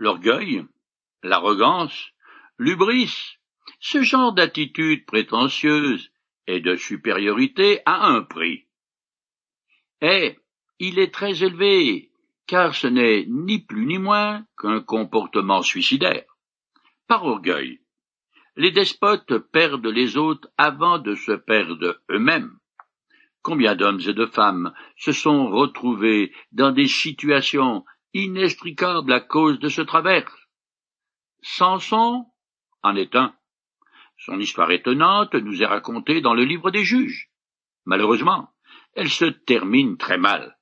L'orgueil, l'arrogance, l'ubris, ce genre d'attitude prétentieuse et de supériorité a un prix. Et il est très élevé, car ce n'est ni plus ni moins qu'un comportement suicidaire. Par orgueil, les despotes perdent les autres avant de se perdre eux-mêmes. Combien d'hommes et de femmes se sont retrouvés dans des situations inextricables à cause de ce travers? Samson en est un. Son histoire étonnante nous est racontée dans le livre des juges. Malheureusement, elle se termine très mal.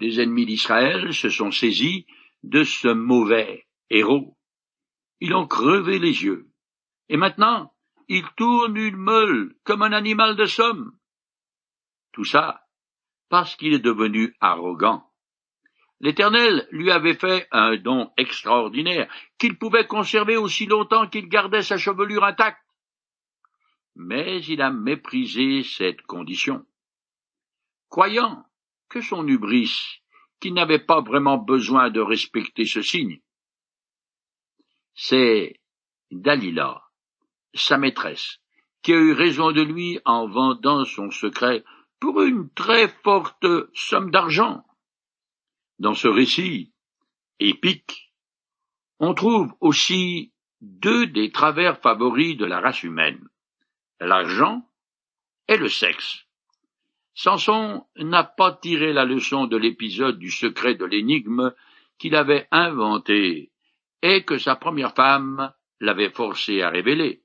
Les ennemis d'Israël se sont saisis de ce mauvais héros. Ils ont crevé les yeux. Et maintenant, il tourne une meule comme un animal de somme. Tout ça parce qu'il est devenu arrogant. L'Éternel lui avait fait un don extraordinaire qu'il pouvait conserver aussi longtemps qu'il gardait sa chevelure intacte. Mais il a méprisé cette condition. Croyant que son hubris, qui n'avait pas vraiment besoin de respecter ce signe, c'est Dalila, sa maîtresse, qui a eu raison de lui en vendant son secret pour une très forte somme d'argent. Dans ce récit épique, on trouve aussi deux des travers favoris de la race humaine, l'argent et le sexe. Samson n'a pas tiré la leçon de l'épisode du secret de l'énigme qu'il avait inventé et que sa première femme l'avait forcé à révéler.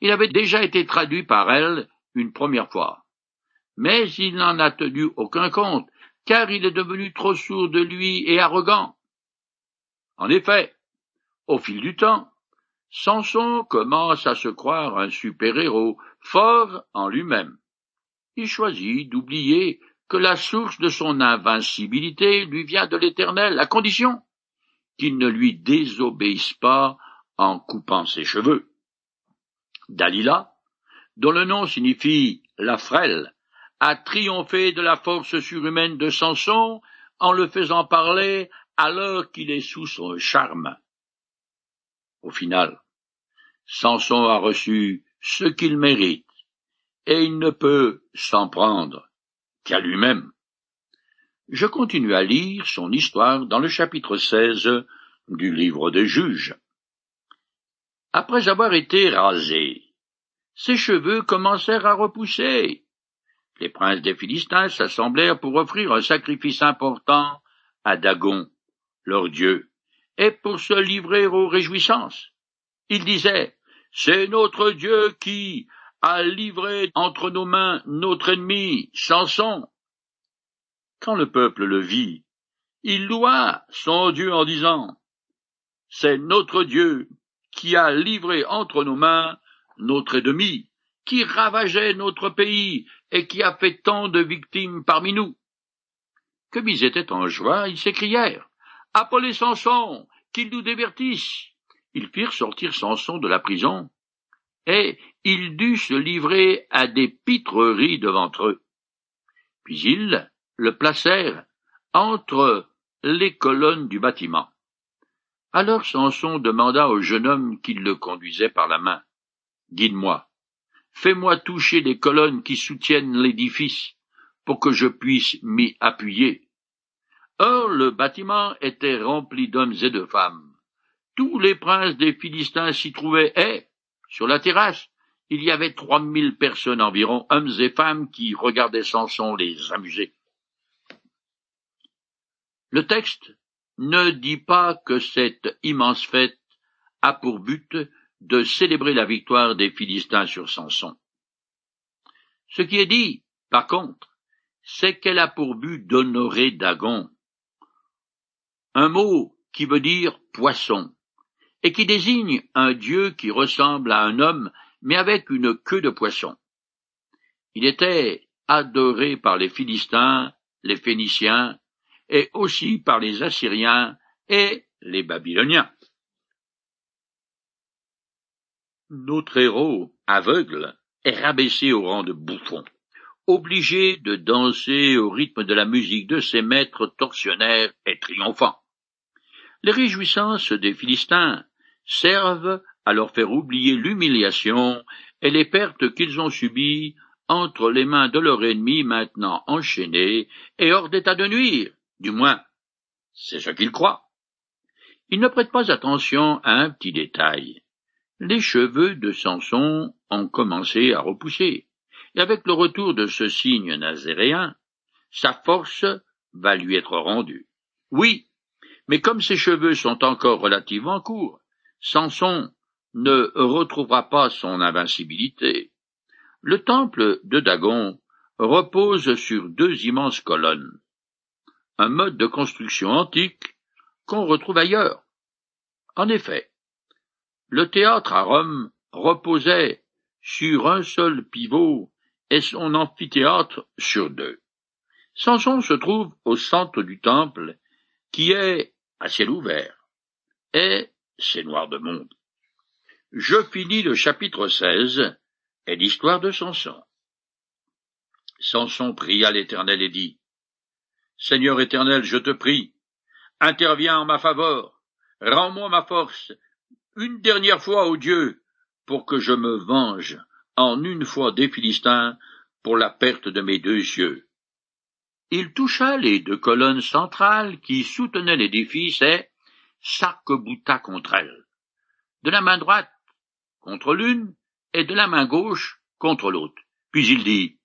Il avait déjà été traduit par elle une première fois mais il n'en a tenu aucun compte, car il est devenu trop sourd de lui et arrogant. En effet, au fil du temps, Samson commence à se croire un super-héros fort en lui-même. Il choisit d'oublier que la source de son invincibilité lui vient de l'Éternel, à condition qu'il ne lui désobéisse pas en coupant ses cheveux. Dalila, dont le nom signifie la frêle, a triomphé de la force surhumaine de Samson en le faisant parler alors qu'il est sous son charme. Au final, Samson a reçu ce qu'il mérite, et il ne peut s'en prendre qu'à lui-même. Je continue à lire son histoire dans le chapitre 16 du livre des juges. Après avoir été rasé, ses cheveux commencèrent à repousser, les princes des Philistins s'assemblèrent pour offrir un sacrifice important à Dagon, leur dieu, et pour se livrer aux réjouissances. Ils disaient, c'est notre Dieu qui a livré entre nos mains notre ennemi, Samson. Quand le peuple le vit, il loua son Dieu en disant, c'est notre Dieu qui a livré entre nos mains notre ennemi, qui ravageait notre pays et qui a fait tant de victimes parmi nous. Comme ils étaient en joie, ils s'écrièrent Appelez Samson, qu'il nous divertisse. Ils firent sortir Samson de la prison, et il dut se livrer à des pitreries devant eux. Puis ils le placèrent entre les colonnes du bâtiment. Alors Samson demanda au jeune homme qui le conduisait par la main. Guide-moi. Fais-moi toucher les colonnes qui soutiennent l'édifice, pour que je puisse m'y appuyer. Or le bâtiment était rempli d'hommes et de femmes. Tous les princes des Philistins s'y trouvaient, et, sur la terrasse, il y avait trois mille personnes environ, hommes et femmes, qui regardaient Samson les amuser. Le texte ne dit pas que cette immense fête a pour but de célébrer la victoire des Philistins sur Samson. Ce qui est dit, par contre, c'est qu'elle a pour but d'honorer Dagon, un mot qui veut dire poisson, et qui désigne un dieu qui ressemble à un homme, mais avec une queue de poisson. Il était adoré par les Philistins, les Phéniciens, et aussi par les Assyriens et les Babyloniens. Notre héros, aveugle, est rabaissé au rang de bouffon, obligé de danser au rythme de la musique de ses maîtres tortionnaires et triomphants. Les réjouissances des Philistins servent à leur faire oublier l'humiliation et les pertes qu'ils ont subies entre les mains de leur ennemi maintenant enchaîné et hors d'état de nuire, du moins, c'est ce qu'ils croient. Ils ne prêtent pas attention à un petit détail. Les cheveux de Samson ont commencé à repousser, et avec le retour de ce signe nazéréen, sa force va lui être rendue. Oui, mais comme ses cheveux sont encore relativement courts, Samson ne retrouvera pas son invincibilité. Le temple de Dagon repose sur deux immenses colonnes, un mode de construction antique qu'on retrouve ailleurs. En effet, le théâtre à Rome reposait sur un seul pivot et son amphithéâtre sur deux. Samson se trouve au centre du temple, qui est à ciel ouvert, et c'est noir de monde. Je finis le chapitre 16 et l'histoire de Samson. Samson pria l'Éternel et dit, Seigneur éternel, je te prie, interviens en ma faveur, rends-moi ma force, une dernière fois, ô Dieu, pour que je me venge en une fois des Philistins pour la perte de mes deux yeux. Il toucha les deux colonnes centrales qui soutenaient l'édifice et s'arc-bouta contre elles. De la main droite contre l'une et de la main gauche contre l'autre. Puis il dit,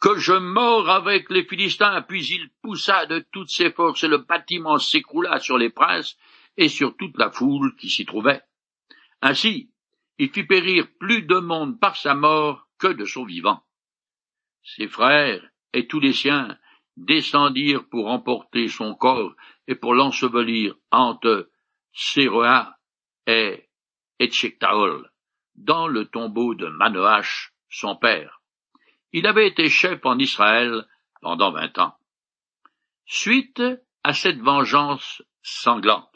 que je mords avec les Philistins, puis il poussa de toutes ses forces et le bâtiment s'écroula sur les princes et sur toute la foule qui s'y trouvait. Ainsi, il fit périr plus de monde par sa mort que de son vivant. Ses frères et tous les siens descendirent pour emporter son corps et pour l'ensevelir entre Séroa et Etchektaol, dans le tombeau de Manoach, son père. Il avait été chef en Israël pendant vingt ans. Suite à cette vengeance sanglante,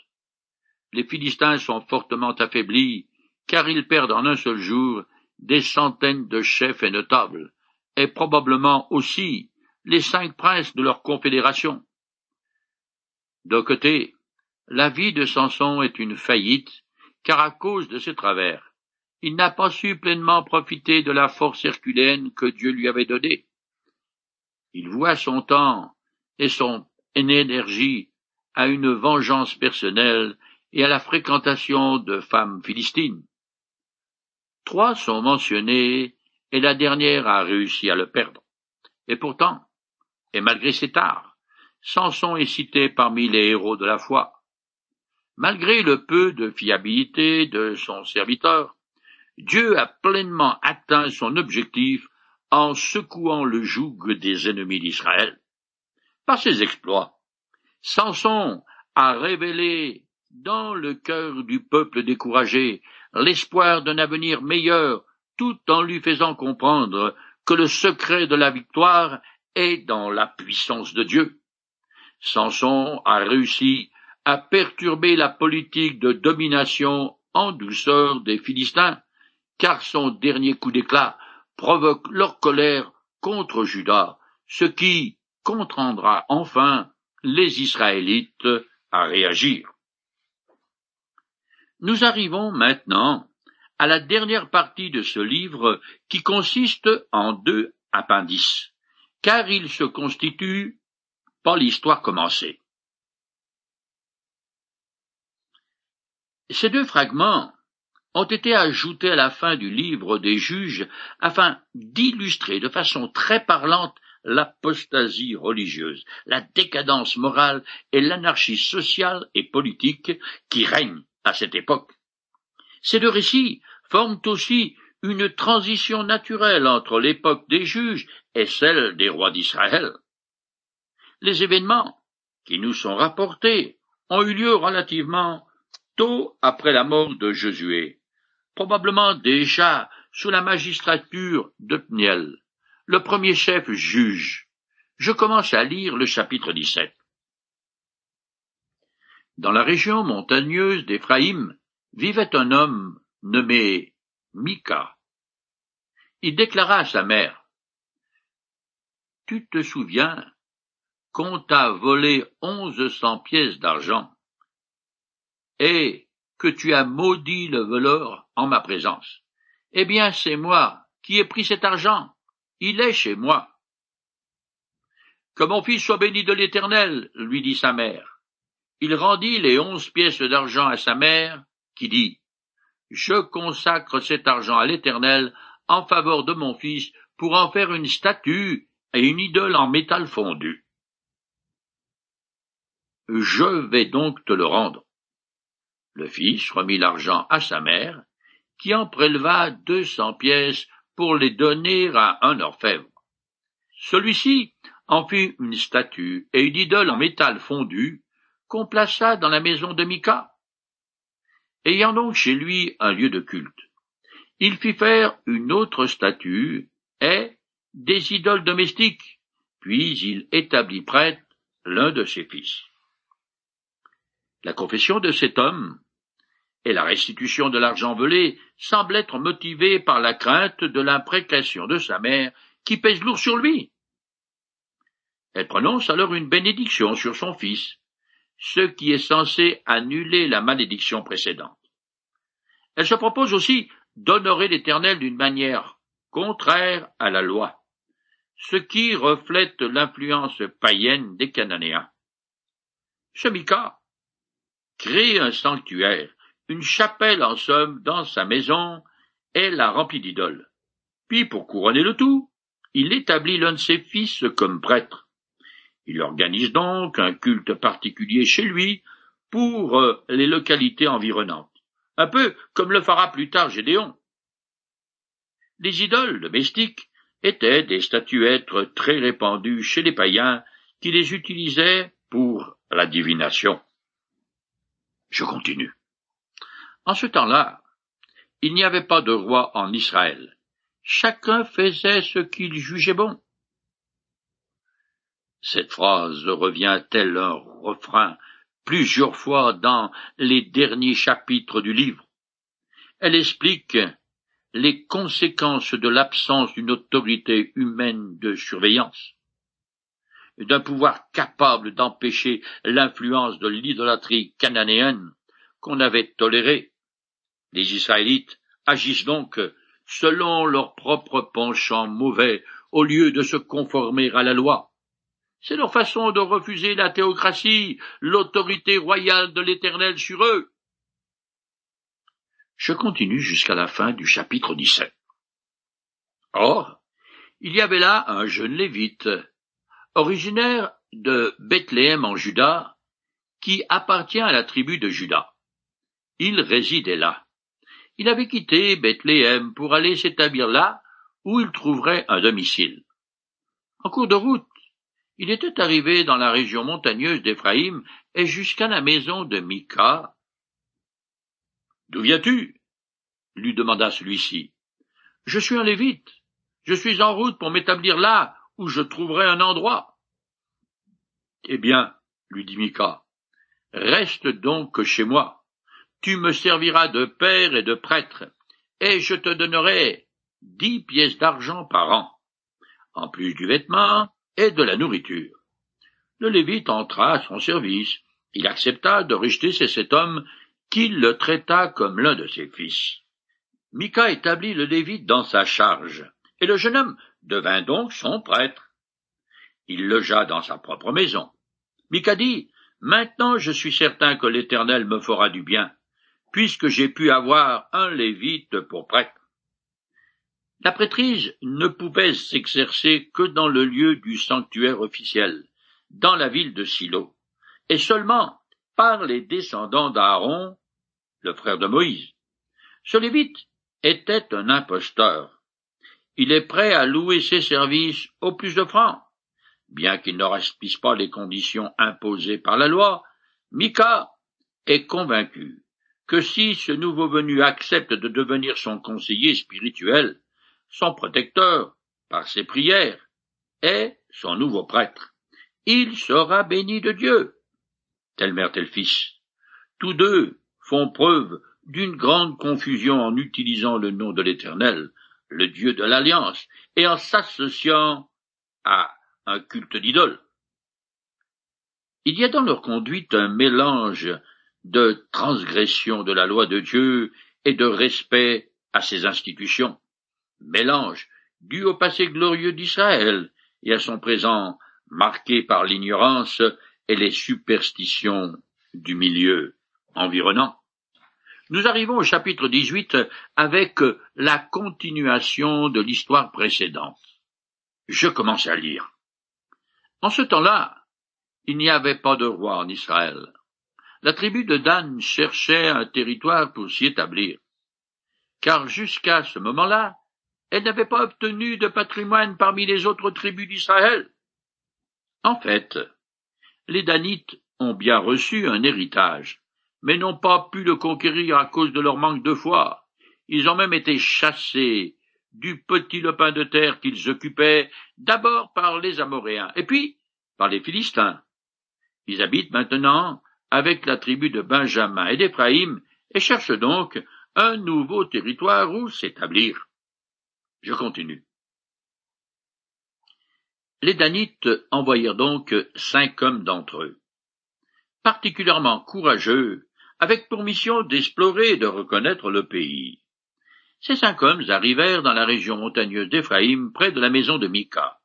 les Philistins sont fortement affaiblis, car ils perdent en un seul jour des centaines de chefs et notables, et probablement aussi les cinq princes de leur confédération. D'un côté, la vie de Samson est une faillite, car à cause de ses travers, il n'a pas su pleinement profiter de la force herculéenne que Dieu lui avait donnée. Il voit son temps et son énergie à une vengeance personnelle et à la fréquentation de femmes philistines. Trois sont mentionnées et la dernière a réussi à le perdre. Et pourtant, et malgré ses tares, Samson est cité parmi les héros de la foi. Malgré le peu de fiabilité de son serviteur, Dieu a pleinement atteint son objectif en secouant le joug des ennemis d'Israël. Par ses exploits, Samson a révélé dans le cœur du peuple découragé l'espoir d'un avenir meilleur, tout en lui faisant comprendre que le secret de la victoire est dans la puissance de Dieu. Samson a réussi à perturber la politique de domination en douceur des Philistins, car son dernier coup d'éclat provoque leur colère contre Judas, ce qui contraindra enfin les Israélites à réagir. Nous arrivons maintenant à la dernière partie de ce livre qui consiste en deux appendices, car il se constitue par l'histoire commencée. Ces deux fragments ont été ajoutés à la fin du livre des juges afin d'illustrer de façon très parlante l'apostasie religieuse, la décadence morale et l'anarchie sociale et politique qui règnent à cette époque. Ces deux récits forment aussi une transition naturelle entre l'époque des juges et celle des rois d'Israël. Les événements qui nous sont rapportés ont eu lieu relativement tôt après la mort de Josué, probablement déjà sous la magistrature de Pniel, le premier chef juge. Je commence à lire le chapitre 17. Dans la région montagneuse d'Éphraïm vivait un homme nommé Mika. Il déclara à sa mère, Tu te souviens qu'on t'a volé onze cents pièces d'argent. et que tu as maudit le voleur en ma présence. Eh bien, c'est moi qui ai pris cet argent. Il est chez moi. Que mon fils soit béni de l'Éternel, lui dit sa mère. Il rendit les onze pièces d'argent à sa mère, qui dit, Je consacre cet argent à l'Éternel en faveur de mon fils pour en faire une statue et une idole en métal fondu. Je vais donc te le rendre. Le fils remit l'argent à sa mère, qui en préleva deux cents pièces pour les donner à un orfèvre. Celui-ci en fit une statue et une idole en métal fondu qu'on dans la maison de Mika. Ayant donc chez lui un lieu de culte, il fit faire une autre statue et des idoles domestiques, puis il établit prêtre l'un de ses fils. La confession de cet homme et la restitution de l'argent volé semblent être motivées par la crainte de l'imprécation de sa mère qui pèse lourd sur lui. Elle prononce alors une bénédiction sur son fils, ce qui est censé annuler la malédiction précédente. Elle se propose aussi d'honorer l'Éternel d'une manière contraire à la loi, ce qui reflète l'influence païenne des Cananéens. Ce crée un sanctuaire, une chapelle en somme dans sa maison, et la remplit d'idoles. Puis, pour couronner le tout, il établit l'un de ses fils comme prêtre. Il organise donc un culte particulier chez lui pour euh, les localités environnantes, un peu comme le fera plus tard Gédéon. Les idoles domestiques étaient des statuettes très répandues chez les païens qui les utilisaient pour la divination. Je continue. En ce temps-là, il n'y avait pas de roi en Israël. Chacun faisait ce qu'il jugeait bon. Cette phrase revient tel un refrain plusieurs fois dans les derniers chapitres du livre. Elle explique les conséquences de l'absence d'une autorité humaine de surveillance, d'un pouvoir capable d'empêcher l'influence de l'idolâtrie cananéenne qu'on avait tolérée. Les Israélites agissent donc selon leur propre penchant mauvais au lieu de se conformer à la loi. C'est leur façon de refuser la théocratie, l'autorité royale de l'Éternel sur eux. Je continue jusqu'à la fin du chapitre 17. Or, il y avait là un jeune lévite, originaire de Bethléem en Juda, qui appartient à la tribu de Juda. Il résidait là. Il avait quitté Bethléem pour aller s'établir là où il trouverait un domicile. En cours de route, il était arrivé dans la région montagneuse d'Éphraïm et jusqu'à la maison de Mika. D'où viens-tu? lui demanda celui-ci. Je suis un lévite. Je suis en route pour m'établir là où je trouverai un endroit. Eh bien, lui dit Mika, reste donc chez moi. Tu me serviras de père et de prêtre, et je te donnerai dix pièces d'argent par an, en plus du vêtement et de la nourriture. Le Lévite entra à son service. Il accepta de rejeter cet homme qui le traita comme l'un de ses fils. Mika établit le Lévite dans sa charge, et le jeune homme devint donc son prêtre. Il logea dans sa propre maison. Mika dit, Maintenant je suis certain que l'Éternel me fera du bien, puisque j'ai pu avoir un Lévite pour prêtre. La prêtrise ne pouvait s'exercer que dans le lieu du sanctuaire officiel, dans la ville de Silo, et seulement par les descendants d'Aaron, le frère de Moïse. Ce Lévite était un imposteur. Il est prêt à louer ses services au plus de francs. Bien qu'il ne respecte pas les conditions imposées par la loi, Mika est convaincu que si ce nouveau venu accepte de devenir son conseiller spirituel, son protecteur, par ses prières, est son nouveau prêtre. Il sera béni de Dieu. Telle mère, tel fils. Tous deux font preuve d'une grande confusion en utilisant le nom de l'Éternel, le Dieu de l'Alliance, et en s'associant à un culte d'idole. Il y a dans leur conduite un mélange de transgression de la loi de Dieu et de respect à ses institutions. Mélange dû au passé glorieux d'Israël et à son présent marqué par l'ignorance et les superstitions du milieu environnant. Nous arrivons au chapitre 18 avec la continuation de l'histoire précédente. Je commence à lire. En ce temps-là, il n'y avait pas de roi en Israël. La tribu de Dan cherchait un territoire pour s'y établir. Car jusqu'à ce moment-là, elle n'avait pas obtenu de patrimoine parmi les autres tribus d'Israël. En fait, les Danites ont bien reçu un héritage, mais n'ont pas pu le conquérir à cause de leur manque de foi. Ils ont même été chassés du petit lopin de terre qu'ils occupaient, d'abord par les Amoréens, et puis par les Philistins. Ils habitent maintenant avec la tribu de Benjamin et d'Éphraïm, et cherchent donc un nouveau territoire où s'établir. Je continue. Les Danites envoyèrent donc cinq hommes d'entre eux, particulièrement courageux, avec pour mission d'explorer et de reconnaître le pays. Ces cinq hommes arrivèrent dans la région montagneuse d'Éphraïm, près de la maison de Mika,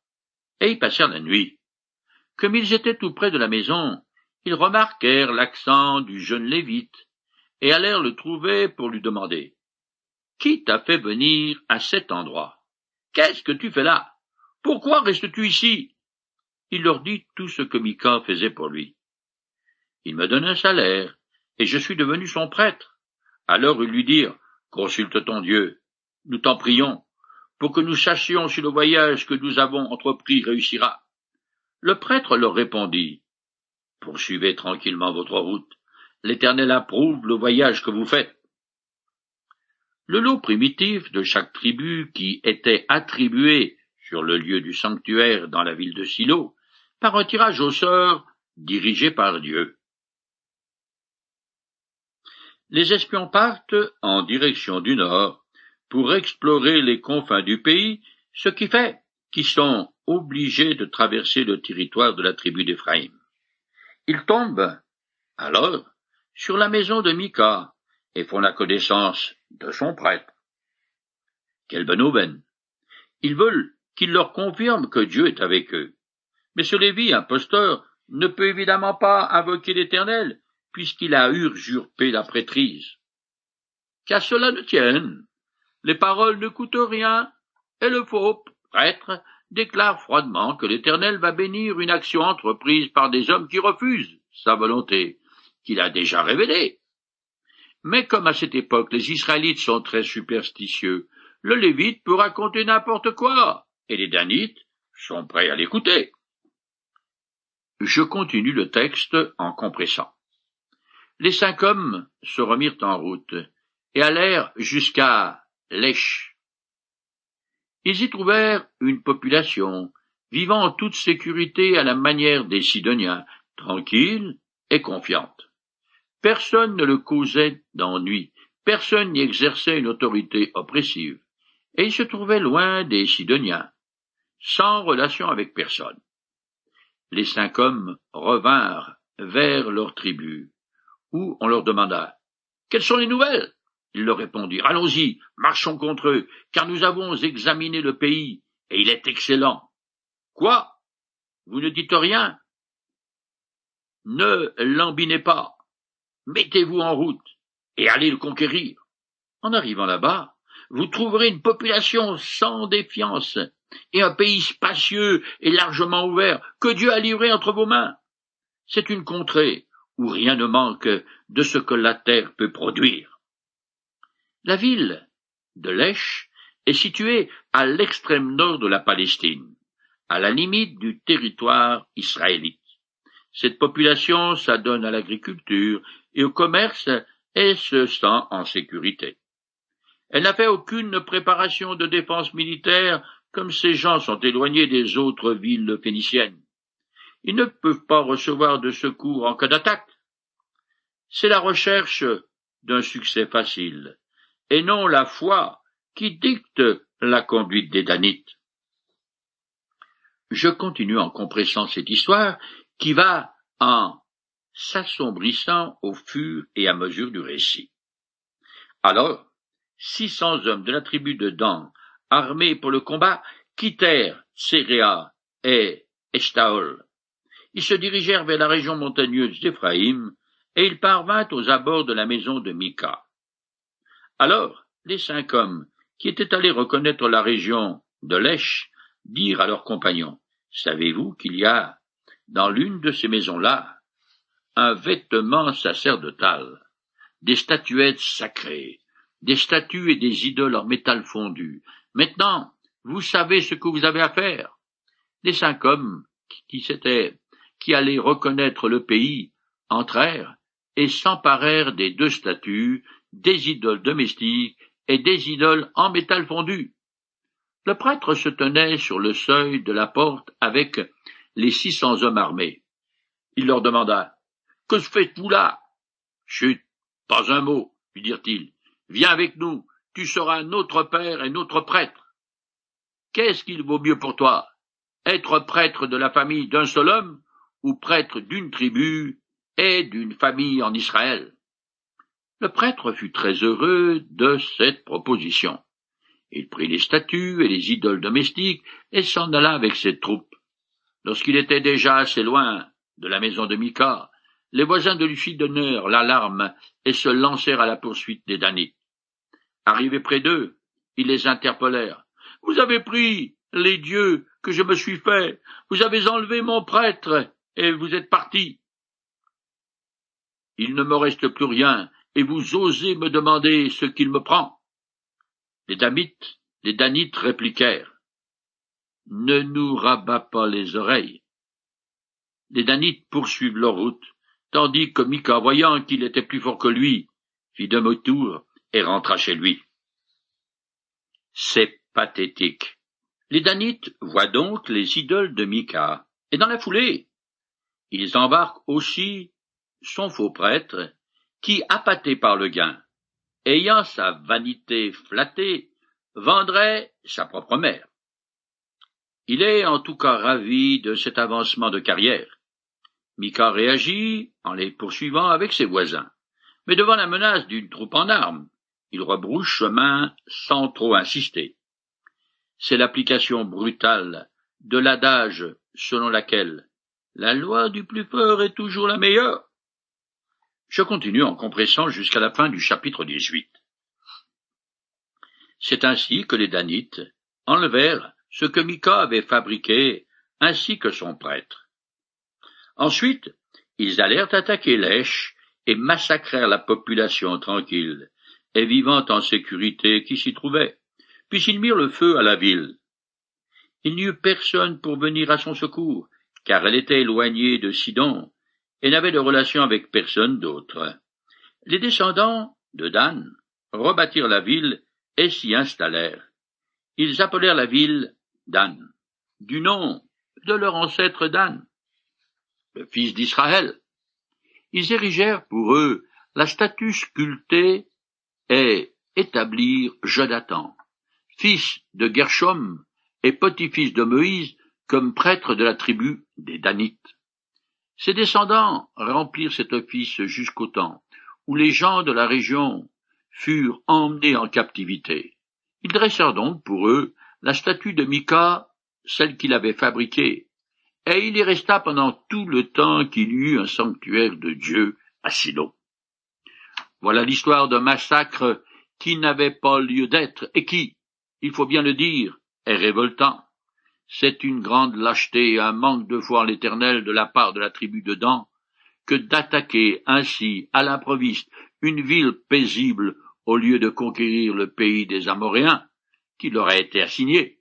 et y passèrent la nuit. Comme ils étaient tout près de la maison, ils remarquèrent l'accent du jeune Lévite, et allèrent le trouver pour lui demander Qui t'a fait venir à cet endroit Qu'est-ce que tu fais là? Pourquoi restes-tu ici? Il leur dit tout ce que Mika faisait pour lui. Il me donne un salaire, et je suis devenu son prêtre. Alors ils lui dirent Consulte ton Dieu, nous t'en prions, pour que nous sachions si le voyage que nous avons entrepris réussira. Le prêtre leur répondit Poursuivez tranquillement votre route. L'Éternel approuve le voyage que vous faites. Le lot primitif de chaque tribu qui était attribué sur le lieu du sanctuaire dans la ville de Silo par un tirage au sort dirigé par Dieu. Les espions partent en direction du nord pour explorer les confins du pays, ce qui fait qu'ils sont obligés de traverser le territoire de la tribu d'Éphraïm. Ils tombent, alors, sur la maison de Mika et font la connaissance de son prêtre. Quelle bonne. Ils veulent qu'il leur confirme que Dieu est avec eux. Mais ce Lévi, imposteur, ne peut évidemment pas invoquer l'Éternel, puisqu'il a usurpé la prêtrise. Qu'à cela ne tienne, les paroles ne coûtent rien, et le faux prêtre déclare froidement que l'Éternel va bénir une action entreprise par des hommes qui refusent sa volonté, qu'il a déjà révélée. Mais comme à cette époque les Israélites sont très superstitieux, le Lévite peut raconter n'importe quoi, et les Danites sont prêts à l'écouter. Je continue le texte en compressant. Les cinq hommes se remirent en route et allèrent jusqu'à Lèche, ils y trouvèrent une population vivant en toute sécurité à la manière des Sidoniens, tranquille et confiante. Personne ne le causait d'ennui, personne n'y exerçait une autorité oppressive, et il se trouvait loin des Sidoniens, sans relation avec personne. Les cinq hommes revinrent vers leur tribu, où on leur demanda Quelles sont les nouvelles? Ils leur répondirent Allons-y, marchons contre eux, car nous avons examiné le pays, et il est excellent. Quoi? Vous ne dites rien? Ne l'embinez pas. Mettez-vous en route, et allez le conquérir. En arrivant là-bas, vous trouverez une population sans défiance, et un pays spacieux et largement ouvert, que Dieu a livré entre vos mains. C'est une contrée où rien ne manque de ce que la terre peut produire. La ville de Lèche est située à l'extrême nord de la Palestine, à la limite du territoire israélite. Cette population s'adonne à l'agriculture et au commerce et se sent en sécurité. Elle n'a fait aucune préparation de défense militaire comme ces gens sont éloignés des autres villes phéniciennes. Ils ne peuvent pas recevoir de secours en cas d'attaque. C'est la recherche d'un succès facile et non la foi qui dicte la conduite des Danites. Je continue en compressant cette histoire qui va en s'assombrissant au fur et à mesure du récit. Alors, six cents hommes de la tribu de Dan, armés pour le combat, quittèrent Séréa et Eshtaol. Ils se dirigèrent vers la région montagneuse d'Éphraïm, et ils parvinrent aux abords de la maison de Mika. Alors, les cinq hommes, qui étaient allés reconnaître la région de l'Esh, dirent à leurs compagnons, Savez-vous qu'il y a, dans l'une de ces maisons-là, un vêtement sacerdotal, des statuettes sacrées, des statues et des idoles en métal fondu. Maintenant, vous savez ce que vous avez à faire. Les cinq hommes qui s'étaient, qui allaient reconnaître le pays, entrèrent et s'emparèrent des deux statues, des idoles domestiques et des idoles en métal fondu. Le prêtre se tenait sur le seuil de la porte avec les six cents hommes armés. Il leur demanda. Que faites-vous là? Chut. Pas un mot, lui dirent-ils. Viens avec nous, tu seras notre père et notre prêtre. Qu'est-ce qu'il vaut mieux pour toi? Être prêtre de la famille d'un seul homme, ou prêtre d'une tribu et d'une famille en Israël? Le prêtre fut très heureux de cette proposition. Il prit les statues et les idoles domestiques et s'en alla avec ses troupes. Lorsqu'il était déjà assez loin de la maison de Mika, les voisins de lui donnèrent l'alarme et se lancèrent à la poursuite des Danites. Arrivés près d'eux, ils les interpellèrent. Vous avez pris les dieux que je me suis faits, vous avez enlevé mon prêtre, et vous êtes partis. Il ne me reste plus rien, et vous osez me demander ce qu'il me prend. Les Damites, les Danites répliquèrent. Ne nous rabats pas les oreilles. Les Danites poursuivent leur route, tandis que Mika, voyant qu'il était plus fort que lui, fit demi-tour et rentra chez lui. C'est pathétique. Les Danites voient donc les idoles de Mika, et dans la foulée, ils embarquent aussi son faux prêtre, qui, appâté par le gain, ayant sa vanité flattée, vendrait sa propre mère. Il est en tout cas ravi de cet avancement de carrière. Mika réagit en les poursuivant avec ses voisins. Mais devant la menace d'une troupe en armes, il rebrouche chemin sans trop insister. C'est l'application brutale de l'adage selon laquelle la loi du plus fort est toujours la meilleure. Je continue en compressant jusqu'à la fin du chapitre 18. C'est ainsi que les Danites enlevèrent ce que Mika avait fabriqué ainsi que son prêtre. Ensuite, ils allèrent attaquer l'Esh et massacrèrent la population tranquille et vivant en sécurité qui s'y trouvait. Puis ils mirent le feu à la ville. Il n'y eut personne pour venir à son secours, car elle était éloignée de Sidon et n'avait de relation avec personne d'autre. Les descendants de Dan rebâtirent la ville et s'y installèrent. Ils appelèrent la ville Dan, du nom de leur ancêtre Dan, le fils d'Israël. Ils érigèrent pour eux la statue sculptée et établirent Jonathan, fils de Gershom et petit-fils de Moïse, comme prêtre de la tribu des Danites. Ses descendants remplirent cet office jusqu'au temps où les gens de la région furent emmenés en captivité. Ils dressèrent donc pour eux la statue de Mika, celle qu'il avait fabriquée, et il y resta pendant tout le temps qu'il y eut un sanctuaire de Dieu à Silo. Voilà l'histoire d'un massacre qui n'avait pas lieu d'être et qui, il faut bien le dire, est révoltant. C'est une grande lâcheté et un manque de foi en l'éternel de la part de la tribu de Dan que d'attaquer ainsi à l'improviste une ville paisible au lieu de conquérir le pays des Amoréens qui leur a été assigné.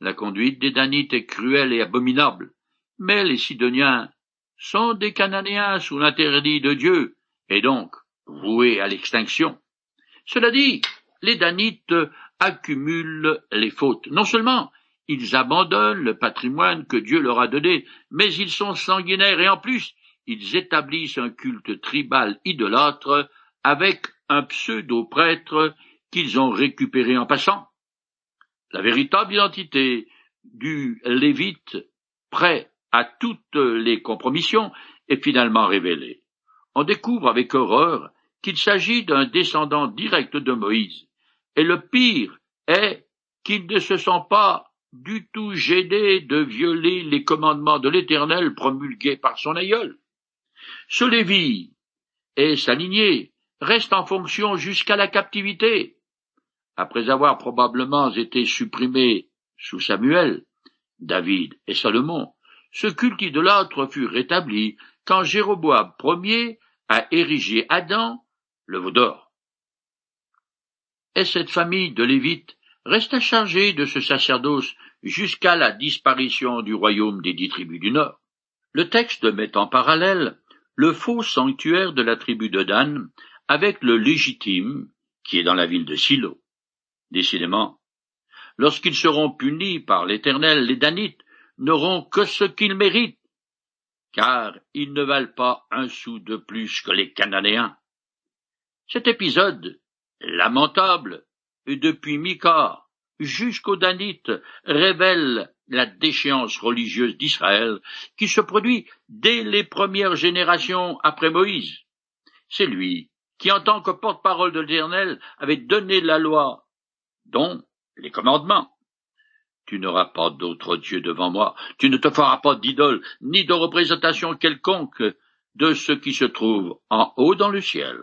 La conduite des Danites est cruelle et abominable, mais les Sidoniens sont des Cananéens sous l'interdit de Dieu, et donc voués à l'extinction. Cela dit, les Danites accumulent les fautes. Non seulement ils abandonnent le patrimoine que Dieu leur a donné, mais ils sont sanguinaires et en plus ils établissent un culte tribal idolâtre avec un pseudo-prêtre qu'ils ont récupéré en passant. La véritable identité du Lévite, prêt à toutes les compromissions, est finalement révélé. On découvre avec horreur qu'il s'agit d'un descendant direct de Moïse, et le pire est qu'il ne se sent pas du tout gêné de violer les commandements de l'Éternel promulgués par son aïeul. Ce Lévi et sa lignée restent en fonction jusqu'à la captivité. Après avoir probablement été supprimés sous Samuel, David et Salomon, ce culte idolâtre fut rétabli quand Jéroboam Ier a érigé Adam, le veau d'or. Et cette famille de Lévites resta chargée de ce sacerdoce jusqu'à la disparition du royaume des dix tribus du Nord. Le texte met en parallèle le faux sanctuaire de la tribu de Dan avec le légitime qui est dans la ville de Silo. Décidément, lorsqu'ils seront punis par l'Éternel, les Danites n'auront que ce qu'ils méritent, car ils ne valent pas un sou de plus que les Cananéens. Cet épisode, lamentable, depuis Mika jusqu'aux Danites, révèle la déchéance religieuse d'Israël qui se produit dès les premières générations après Moïse. C'est lui qui, en tant que porte-parole de l'Éternel, avait donné la loi, dont les commandements. Tu n'auras pas d'autre Dieu devant moi, tu ne te feras pas d'idole, ni de représentation quelconque de ce qui se trouve en haut dans le ciel,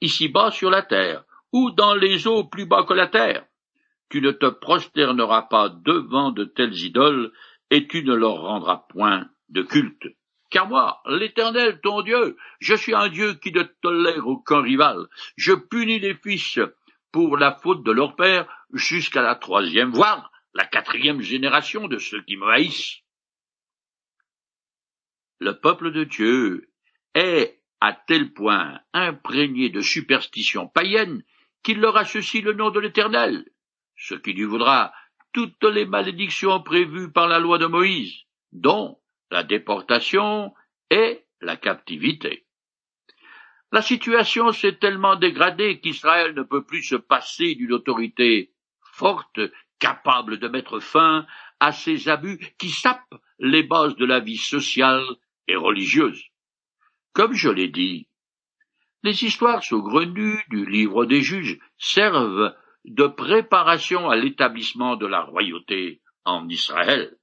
ici-bas sur la terre, ou dans les eaux plus bas que la terre. Tu ne te prosterneras pas devant de telles idoles, et tu ne leur rendras point de culte. Car moi, l'Éternel ton Dieu, je suis un Dieu qui ne tolère aucun rival. Je punis les fils pour la faute de leur père jusqu'à la troisième, voire la quatrième génération de ceux qui me haïssent. Le peuple de Dieu est à tel point imprégné de superstitions païennes qu'il leur associe le nom de l'Éternel, ce qui lui vaudra toutes les malédictions prévues par la loi de Moïse, dont la déportation et la captivité. La situation s'est tellement dégradée qu'Israël ne peut plus se passer d'une autorité forte capable de mettre fin à ces abus qui sapent les bases de la vie sociale et religieuse. Comme je l'ai dit, les histoires saugrenues du livre des juges servent de préparation à l'établissement de la royauté en Israël.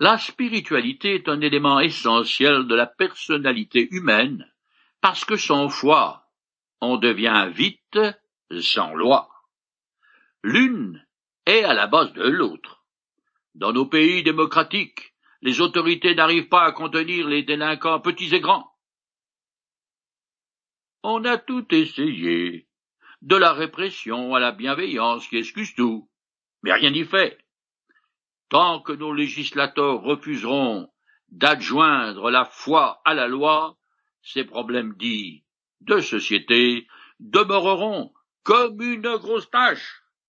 La spiritualité est un élément essentiel de la personnalité humaine, parce que sans foi, on devient vite sans loi. L'une est à la base de l'autre. Dans nos pays démocratiques, les autorités n'arrivent pas à contenir les délinquants petits et grands. On a tout essayé, de la répression à la bienveillance qui excuse tout, mais rien n'y fait. Tant que nos législateurs refuseront d'adjoindre la foi à la loi, ces problèmes dits de société demeureront comme une grosse tâche.